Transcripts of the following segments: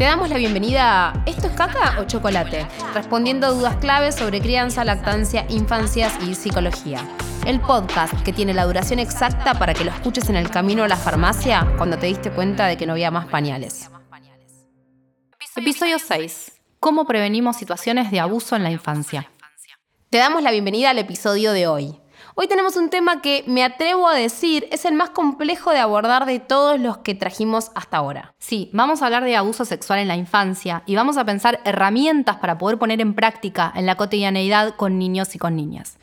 Te damos la bienvenida a ¿Esto es caca o chocolate? Respondiendo dudas claves sobre crianza, lactancia, infancias y psicología. El podcast que tiene la duración exacta para que lo escuches en el camino a la farmacia cuando te diste cuenta de que no había más pañales. Episodio 6. ¿Cómo prevenimos situaciones de abuso en la infancia? Te damos la bienvenida al episodio de hoy. Hoy tenemos un tema que me atrevo a decir es el más complejo de abordar de todos los que trajimos hasta ahora. Sí, vamos a hablar de abuso sexual en la infancia y vamos a pensar herramientas para poder poner en práctica en la cotidianeidad con niños y con niñas.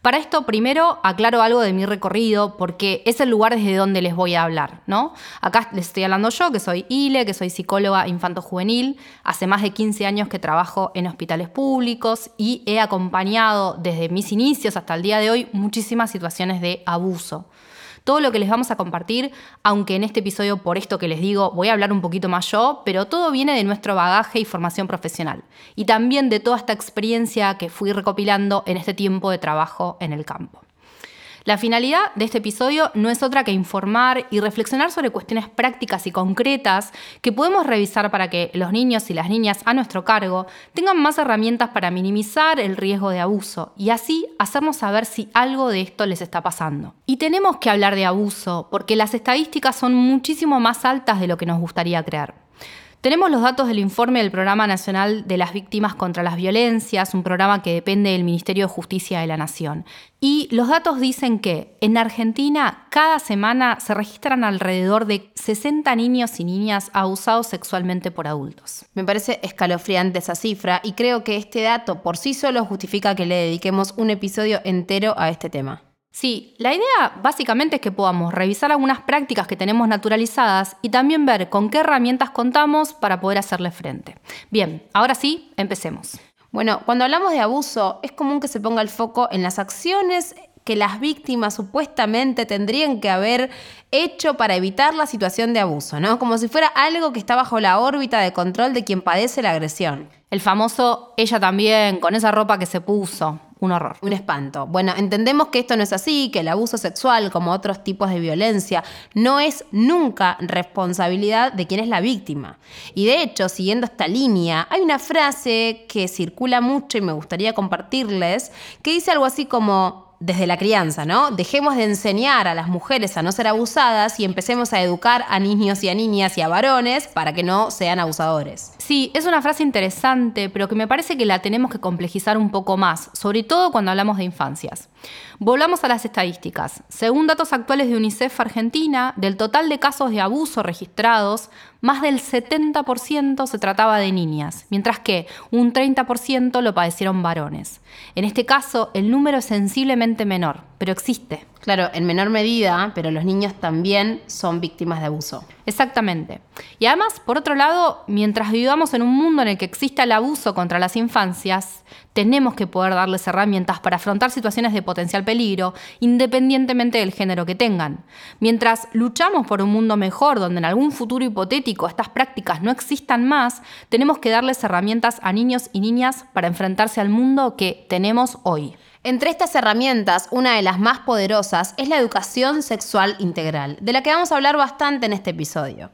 Para esto, primero aclaro algo de mi recorrido, porque es el lugar desde donde les voy a hablar, ¿no? Acá les estoy hablando yo, que soy ILE, que soy psicóloga infanto-juvenil, hace más de 15 años que trabajo en hospitales públicos y he acompañado desde mis inicios hasta el día de hoy muchísimas situaciones de abuso todo lo que les vamos a compartir, aunque en este episodio, por esto que les digo, voy a hablar un poquito más yo, pero todo viene de nuestro bagaje y formación profesional. Y también de toda esta experiencia que fui recopilando en este tiempo de trabajo en el campo. La finalidad de este episodio no es otra que informar y reflexionar sobre cuestiones prácticas y concretas que podemos revisar para que los niños y las niñas a nuestro cargo tengan más herramientas para minimizar el riesgo de abuso y así hacernos saber si algo de esto les está pasando. Y tenemos que hablar de abuso porque las estadísticas son muchísimo más altas de lo que nos gustaría creer. Tenemos los datos del informe del Programa Nacional de las Víctimas contra las Violencias, un programa que depende del Ministerio de Justicia de la Nación. Y los datos dicen que en Argentina cada semana se registran alrededor de 60 niños y niñas abusados sexualmente por adultos. Me parece escalofriante esa cifra y creo que este dato por sí solo justifica que le dediquemos un episodio entero a este tema. Sí, la idea básicamente es que podamos revisar algunas prácticas que tenemos naturalizadas y también ver con qué herramientas contamos para poder hacerle frente. Bien, ahora sí, empecemos. Bueno, cuando hablamos de abuso, es común que se ponga el foco en las acciones que las víctimas supuestamente tendrían que haber hecho para evitar la situación de abuso, ¿no? Como si fuera algo que está bajo la órbita de control de quien padece la agresión. El famoso ella también, con esa ropa que se puso. Un horror. Un espanto. Bueno, entendemos que esto no es así, que el abuso sexual, como otros tipos de violencia, no es nunca responsabilidad de quien es la víctima. Y de hecho, siguiendo esta línea, hay una frase que circula mucho y me gustaría compartirles, que dice algo así como, desde la crianza, ¿no? Dejemos de enseñar a las mujeres a no ser abusadas y empecemos a educar a niños y a niñas y a varones para que no sean abusadores. Sí, es una frase interesante, pero que me parece que la tenemos que complejizar un poco más, sobre todo cuando hablamos de infancias. Volvamos a las estadísticas. Según datos actuales de UNICEF Argentina, del total de casos de abuso registrados, más del 70% se trataba de niñas, mientras que un 30% lo padecieron varones. En este caso, el número es sensiblemente menor, pero existe. Claro, en menor medida, pero los niños también son víctimas de abuso. Exactamente. Y además, por otro lado, mientras vivamos en un mundo en el que exista el abuso contra las infancias, tenemos que poder darles herramientas para afrontar situaciones de potencial peligro, independientemente del género que tengan. Mientras luchamos por un mundo mejor, donde en algún futuro hipotético estas prácticas no existan más, tenemos que darles herramientas a niños y niñas para enfrentarse al mundo que tenemos hoy. Entre estas herramientas, una de las más poderosas es la educación sexual integral, de la que vamos a hablar bastante en este episodio.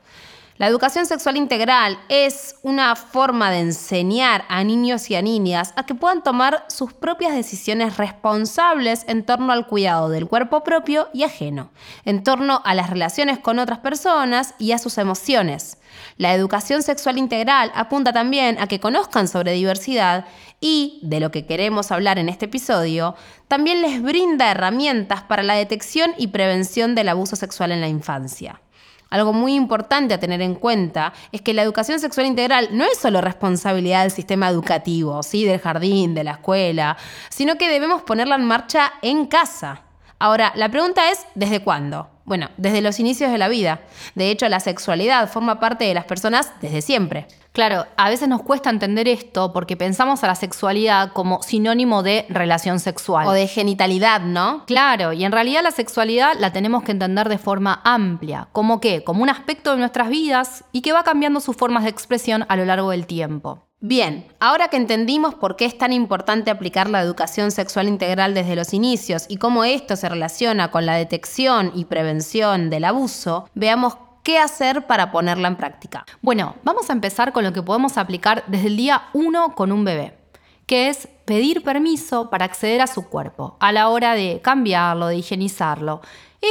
La educación sexual integral es una forma de enseñar a niños y a niñas a que puedan tomar sus propias decisiones responsables en torno al cuidado del cuerpo propio y ajeno, en torno a las relaciones con otras personas y a sus emociones. La educación sexual integral apunta también a que conozcan sobre diversidad y, de lo que queremos hablar en este episodio, también les brinda herramientas para la detección y prevención del abuso sexual en la infancia. Algo muy importante a tener en cuenta es que la educación sexual integral no es solo responsabilidad del sistema educativo, ¿sí? del jardín, de la escuela, sino que debemos ponerla en marcha en casa. Ahora, la pregunta es, ¿desde cuándo? Bueno, desde los inicios de la vida. De hecho, la sexualidad forma parte de las personas desde siempre. Claro, a veces nos cuesta entender esto porque pensamos a la sexualidad como sinónimo de relación sexual. O de genitalidad, ¿no? Claro, y en realidad la sexualidad la tenemos que entender de forma amplia, como qué, como un aspecto de nuestras vidas y que va cambiando sus formas de expresión a lo largo del tiempo. Bien, ahora que entendimos por qué es tan importante aplicar la educación sexual integral desde los inicios y cómo esto se relaciona con la detección y prevención del abuso, veamos qué hacer para ponerla en práctica. Bueno, vamos a empezar con lo que podemos aplicar desde el día 1 con un bebé, que es pedir permiso para acceder a su cuerpo a la hora de cambiarlo, de higienizarlo.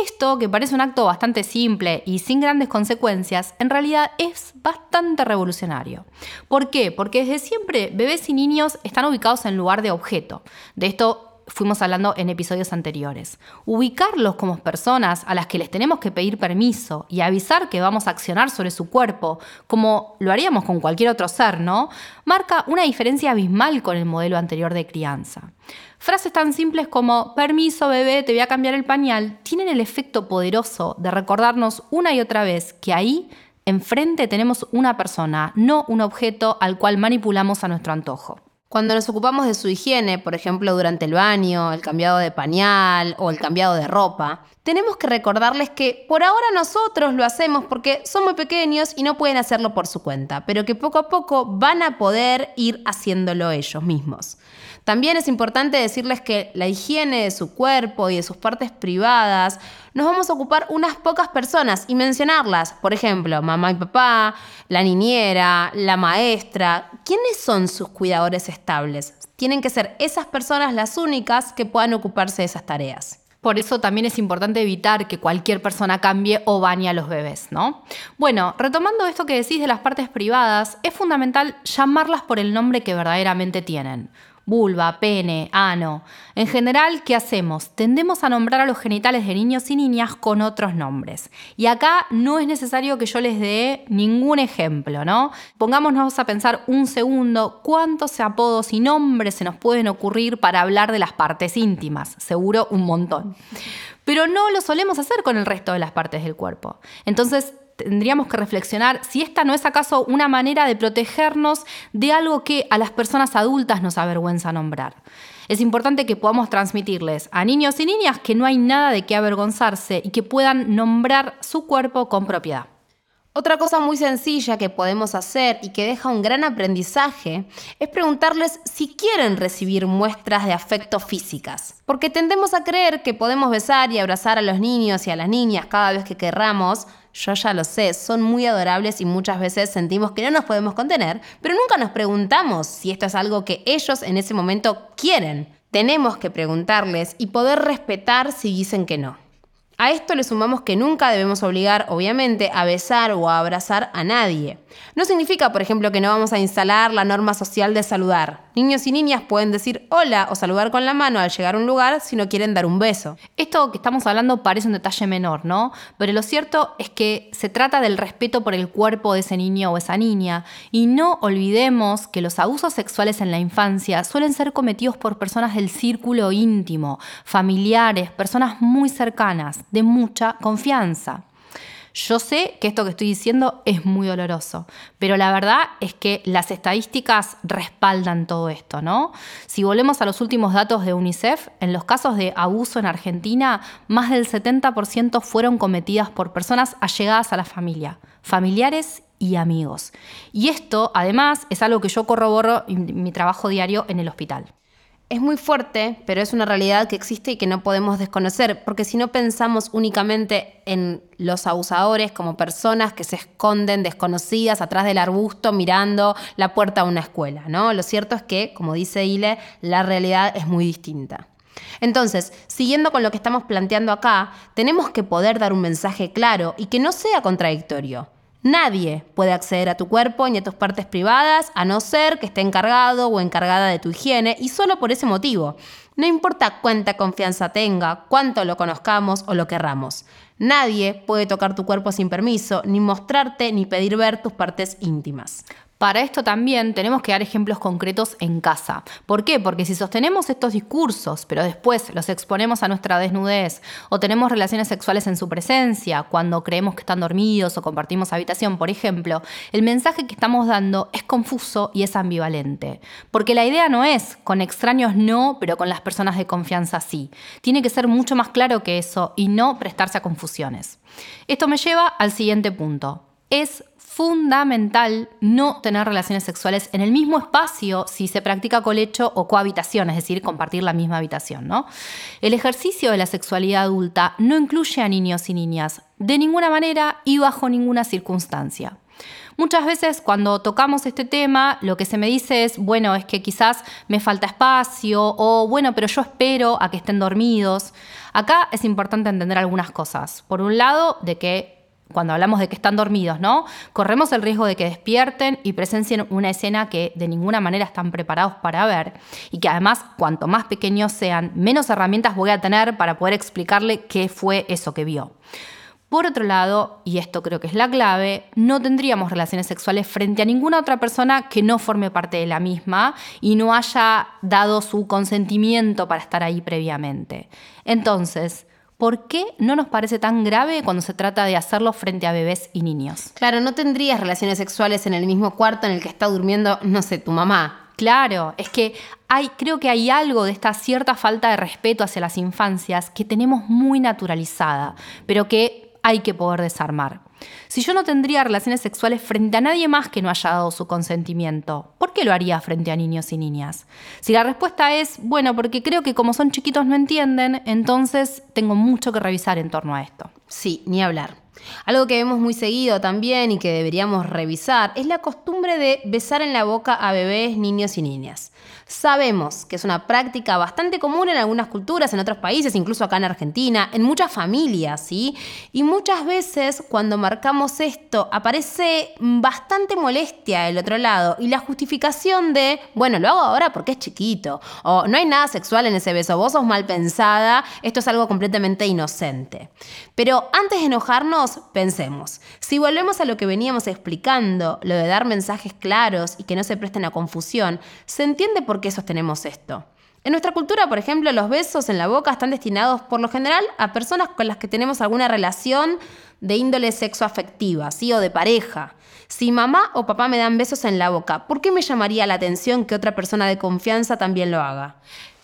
Esto, que parece un acto bastante simple y sin grandes consecuencias, en realidad es bastante revolucionario. ¿Por qué? Porque desde siempre bebés y niños están ubicados en lugar de objeto. De esto fuimos hablando en episodios anteriores. Ubicarlos como personas a las que les tenemos que pedir permiso y avisar que vamos a accionar sobre su cuerpo, como lo haríamos con cualquier otro ser, ¿no? Marca una diferencia abismal con el modelo anterior de crianza. Frases tan simples como permiso bebé, te voy a cambiar el pañal, tienen el efecto poderoso de recordarnos una y otra vez que ahí enfrente tenemos una persona, no un objeto al cual manipulamos a nuestro antojo. Cuando nos ocupamos de su higiene, por ejemplo durante el baño, el cambiado de pañal o el cambiado de ropa, tenemos que recordarles que por ahora nosotros lo hacemos porque son muy pequeños y no pueden hacerlo por su cuenta, pero que poco a poco van a poder ir haciéndolo ellos mismos. También es importante decirles que la higiene de su cuerpo y de sus partes privadas nos vamos a ocupar unas pocas personas y mencionarlas. Por ejemplo, mamá y papá, la niñera, la maestra. ¿Quiénes son sus cuidadores estables? Tienen que ser esas personas las únicas que puedan ocuparse de esas tareas. Por eso también es importante evitar que cualquier persona cambie o bañe a los bebés, ¿no? Bueno, retomando esto que decís de las partes privadas, es fundamental llamarlas por el nombre que verdaderamente tienen vulva, pene, ano. En general, ¿qué hacemos? Tendemos a nombrar a los genitales de niños y niñas con otros nombres. Y acá no es necesario que yo les dé ningún ejemplo, ¿no? Pongámonos a pensar un segundo cuántos apodos y nombres se nos pueden ocurrir para hablar de las partes íntimas. Seguro un montón. Pero no lo solemos hacer con el resto de las partes del cuerpo. Entonces, tendríamos que reflexionar si esta no es acaso una manera de protegernos de algo que a las personas adultas nos avergüenza nombrar. Es importante que podamos transmitirles a niños y niñas que no hay nada de qué avergonzarse y que puedan nombrar su cuerpo con propiedad. Otra cosa muy sencilla que podemos hacer y que deja un gran aprendizaje es preguntarles si quieren recibir muestras de afecto físicas. Porque tendemos a creer que podemos besar y abrazar a los niños y a las niñas cada vez que querramos. Yo ya lo sé, son muy adorables y muchas veces sentimos que no nos podemos contener, pero nunca nos preguntamos si esto es algo que ellos en ese momento quieren. Tenemos que preguntarles y poder respetar si dicen que no. A esto le sumamos que nunca debemos obligar, obviamente, a besar o a abrazar a nadie. No significa, por ejemplo, que no vamos a instalar la norma social de saludar. Niños y niñas pueden decir hola o saludar con la mano al llegar a un lugar si no quieren dar un beso. Esto que estamos hablando parece un detalle menor, ¿no? Pero lo cierto es que se trata del respeto por el cuerpo de ese niño o esa niña. Y no olvidemos que los abusos sexuales en la infancia suelen ser cometidos por personas del círculo íntimo, familiares, personas muy cercanas, de mucha confianza. Yo sé que esto que estoy diciendo es muy doloroso, pero la verdad es que las estadísticas respaldan todo esto, ¿no? Si volvemos a los últimos datos de UNICEF, en los casos de abuso en Argentina, más del 70% fueron cometidas por personas allegadas a la familia, familiares y amigos. Y esto, además, es algo que yo corroboro en mi trabajo diario en el hospital. Es muy fuerte, pero es una realidad que existe y que no podemos desconocer, porque si no pensamos únicamente en los abusadores como personas que se esconden desconocidas atrás del arbusto mirando la puerta de una escuela, ¿no? Lo cierto es que, como dice Ile, la realidad es muy distinta. Entonces, siguiendo con lo que estamos planteando acá, tenemos que poder dar un mensaje claro y que no sea contradictorio. Nadie puede acceder a tu cuerpo ni a tus partes privadas a no ser que esté encargado o encargada de tu higiene y solo por ese motivo. No importa cuánta confianza tenga, cuánto lo conozcamos o lo querramos. Nadie puede tocar tu cuerpo sin permiso, ni mostrarte ni pedir ver tus partes íntimas. Para esto también tenemos que dar ejemplos concretos en casa. ¿Por qué? Porque si sostenemos estos discursos, pero después los exponemos a nuestra desnudez, o tenemos relaciones sexuales en su presencia, cuando creemos que están dormidos o compartimos habitación, por ejemplo, el mensaje que estamos dando es confuso y es ambivalente. Porque la idea no es con extraños no, pero con las personas de confianza sí. Tiene que ser mucho más claro que eso y no prestarse a confusiones. Esto me lleva al siguiente punto Es fundamental no tener relaciones sexuales en el mismo espacio si se practica colecho o cohabitación, es decir, compartir la misma habitación. ¿no? El ejercicio de la sexualidad adulta no incluye a niños y niñas de ninguna manera y bajo ninguna circunstancia. Muchas veces cuando tocamos este tema, lo que se me dice es, bueno, es que quizás me falta espacio o, bueno, pero yo espero a que estén dormidos. Acá es importante entender algunas cosas. Por un lado, de que cuando hablamos de que están dormidos, ¿no? Corremos el riesgo de que despierten y presencien una escena que de ninguna manera están preparados para ver y que además cuanto más pequeños sean, menos herramientas voy a tener para poder explicarle qué fue eso que vio. Por otro lado, y esto creo que es la clave, no tendríamos relaciones sexuales frente a ninguna otra persona que no forme parte de la misma y no haya dado su consentimiento para estar ahí previamente. Entonces, ¿por qué no nos parece tan grave cuando se trata de hacerlo frente a bebés y niños? Claro, no tendrías relaciones sexuales en el mismo cuarto en el que está durmiendo, no sé, tu mamá. Claro, es que hay, creo que hay algo de esta cierta falta de respeto hacia las infancias que tenemos muy naturalizada, pero que hay que poder desarmar. Si yo no tendría relaciones sexuales frente a nadie más que no haya dado su consentimiento, ¿por qué lo haría frente a niños y niñas? Si la respuesta es, bueno, porque creo que como son chiquitos no entienden, entonces tengo mucho que revisar en torno a esto. Sí, ni hablar. Algo que vemos muy seguido también y que deberíamos revisar es la costumbre de besar en la boca a bebés, niños y niñas. Sabemos que es una práctica bastante común en algunas culturas, en otros países, incluso acá en Argentina, en muchas familias, ¿sí? Y muchas veces cuando marcamos esto aparece bastante molestia del otro lado y la justificación de, bueno, lo hago ahora porque es chiquito, o no hay nada sexual en ese beso, vos sos mal pensada, esto es algo completamente inocente. Pero antes de enojarnos, pensemos, si volvemos a lo que veníamos explicando, lo de dar mensajes claros y que no se presten a confusión, se entiende por qué sostenemos esto. En nuestra cultura, por ejemplo, los besos en la boca están destinados por lo general a personas con las que tenemos alguna relación de índole sexoafectiva, ¿sí? o de pareja. Si mamá o papá me dan besos en la boca, ¿por qué me llamaría la atención que otra persona de confianza también lo haga?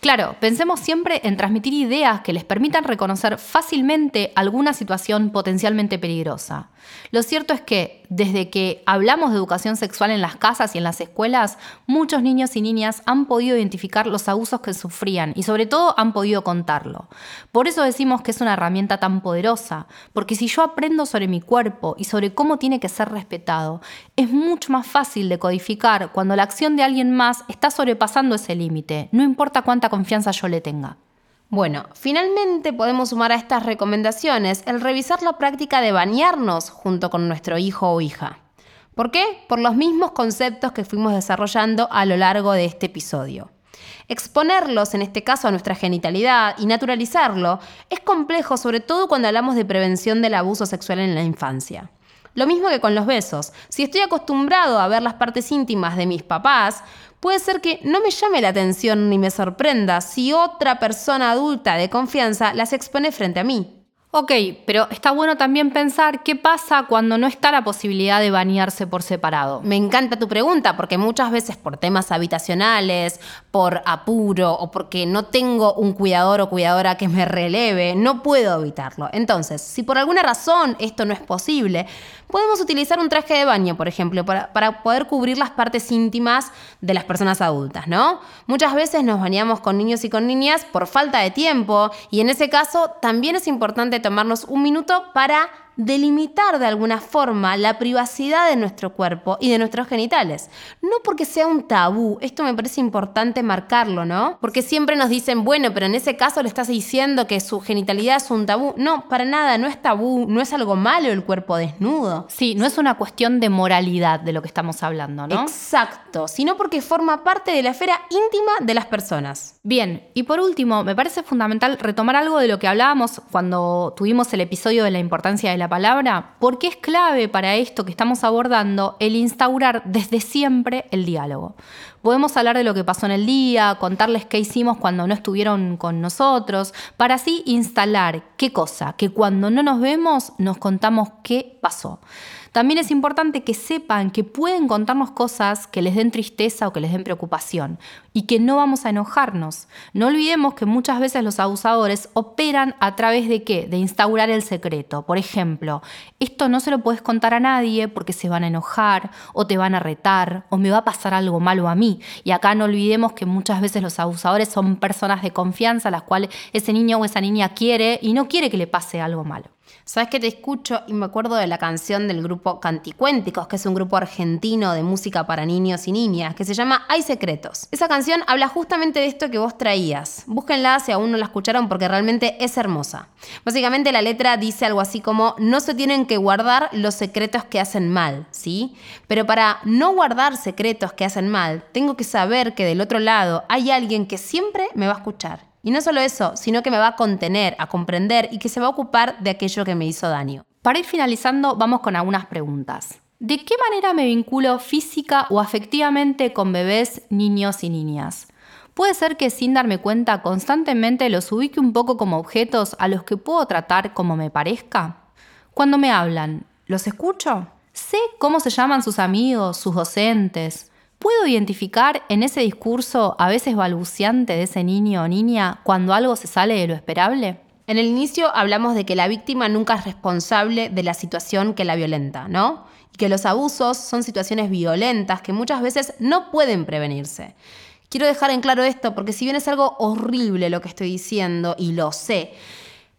Claro, pensemos siempre en transmitir ideas que les permitan reconocer fácilmente alguna situación potencialmente peligrosa. Lo cierto es que desde que hablamos de educación sexual en las casas y en las escuelas, muchos niños y niñas han podido identificar los abusos que sufrían y sobre todo han podido contarlo. Por eso decimos que es una herramienta tan poderosa, porque si yo aprendo sobre mi cuerpo y sobre cómo tiene que ser respetado, es mucho más fácil de codificar cuando la acción de alguien más está sobrepasando ese límite, no importa cuánta confianza yo le tenga. Bueno, finalmente podemos sumar a estas recomendaciones el revisar la práctica de bañarnos junto con nuestro hijo o hija. ¿Por qué? Por los mismos conceptos que fuimos desarrollando a lo largo de este episodio. Exponerlos, en este caso, a nuestra genitalidad y naturalizarlo es complejo, sobre todo cuando hablamos de prevención del abuso sexual en la infancia. Lo mismo que con los besos. Si estoy acostumbrado a ver las partes íntimas de mis papás, puede ser que no me llame la atención ni me sorprenda si otra persona adulta de confianza las expone frente a mí. Ok, pero está bueno también pensar qué pasa cuando no está la posibilidad de bañarse por separado. Me encanta tu pregunta porque muchas veces por temas habitacionales, por apuro o porque no tengo un cuidador o cuidadora que me releve, no puedo evitarlo. Entonces, si por alguna razón esto no es posible, podemos utilizar un traje de baño, por ejemplo, para, poder cubrir las partes íntimas de las personas adultas, ¿no? Muchas veces nos bañamos con niños y con niñas por falta de tiempo y en ese caso también es importante tomarnos un minuto para delimitar de alguna forma la privacidad de nuestro cuerpo y de nuestros genitales. No porque sea un tabú, esto me parece importante marcarlo, ¿no? Porque siempre nos dicen, bueno, pero en ese caso le estás diciendo que su genitalidad es un tabú. No, para nada, no es tabú, no es algo malo el cuerpo desnudo. Sí, no es una cuestión de moralidad de lo que estamos hablando, ¿no? Exacto, sino porque forma parte de la esfera íntima de las personas. Bien, y por último, me parece fundamental retomar algo de lo que hablábamos cuando tuvimos el episodio de la importancia de la palabra, porque es clave para esto que estamos abordando el instaurar desde siempre el diálogo. Podemos hablar de lo que pasó en el día, contarles qué hicimos cuando no estuvieron con nosotros, para así instalar qué cosa, que cuando no nos vemos nos contamos qué pasó. También es importante que sepan que pueden contarnos cosas que les den tristeza o que les den preocupación y que no vamos a enojarnos. No olvidemos que muchas veces los abusadores operan a través de qué? De instaurar el secreto. Por ejemplo, esto no se lo puedes contar a nadie porque se van a enojar o te van a retar o me va a pasar algo malo a mí. Y acá no olvidemos que muchas veces los abusadores son personas de confianza las cuales ese niño o esa niña quiere y no quiere que le pase algo malo. Sabes que te escucho y me acuerdo de la canción del grupo Canticuénticos, que es un grupo argentino de música para niños y niñas, que se llama Hay Secretos. Esa canción habla justamente de esto que vos traías. Búsquenla si aún no la escucharon porque realmente es hermosa. Básicamente la letra dice algo así como, no se tienen que guardar los secretos que hacen mal, ¿sí? Pero para no guardar secretos que hacen mal, tengo que saber que del otro lado hay alguien que siempre me va a escuchar y no solo eso, sino que me va a contener, a comprender y que se va a ocupar de aquello que me hizo daño. Para ir finalizando, vamos con algunas preguntas. ¿De qué manera me vinculo física o afectivamente con bebés, niños y niñas? Puede ser que sin darme cuenta constantemente los ubique un poco como objetos a los que puedo tratar como me parezca. Cuando me hablan, ¿los escucho? ¿Sé cómo se llaman sus amigos, sus docentes? ¿Puedo identificar en ese discurso a veces balbuceante de ese niño o niña cuando algo se sale de lo esperable? En el inicio hablamos de que la víctima nunca es responsable de la situación que la violenta, ¿no? Y que los abusos son situaciones violentas que muchas veces no pueden prevenirse. Quiero dejar en claro esto porque si bien es algo horrible lo que estoy diciendo y lo sé,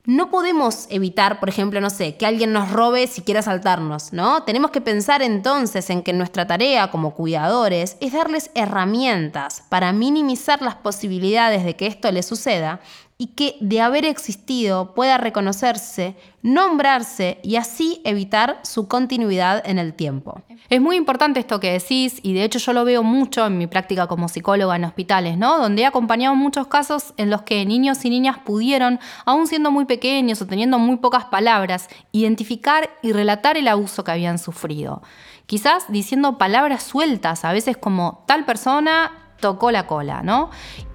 no podemos evitar, por ejemplo, no sé, que alguien nos robe si quiere asaltarnos, ¿no? Tenemos que pensar entonces en que nuestra tarea como cuidadores es darles herramientas para minimizar las posibilidades de que esto les suceda y que de haber existido pueda reconocerse, nombrarse y así evitar su continuidad en el tiempo. Es muy importante esto que decís y de hecho yo lo veo mucho en mi práctica como psicóloga en hospitales, ¿no? Donde he acompañado muchos casos en los que niños y niñas pudieron, aún siendo muy pequeños o teniendo muy pocas palabras, identificar y relatar el abuso que habían sufrido. Quizás diciendo palabras sueltas, a veces como tal persona tocó la cola, ¿no?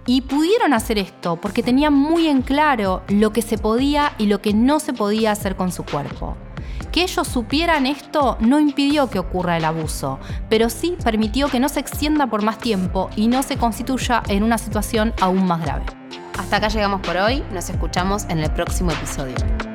Y pudieron hacer esto porque tenían muy en claro lo que se podía y lo que no se podía hacer con su cuerpo. Que ellos supieran esto no impidió que ocurra el abuso, pero sí permitió que no se extienda por más tiempo y no se constituya en una situación aún más grave. Hasta acá llegamos por hoy, nos escuchamos en el próximo episodio.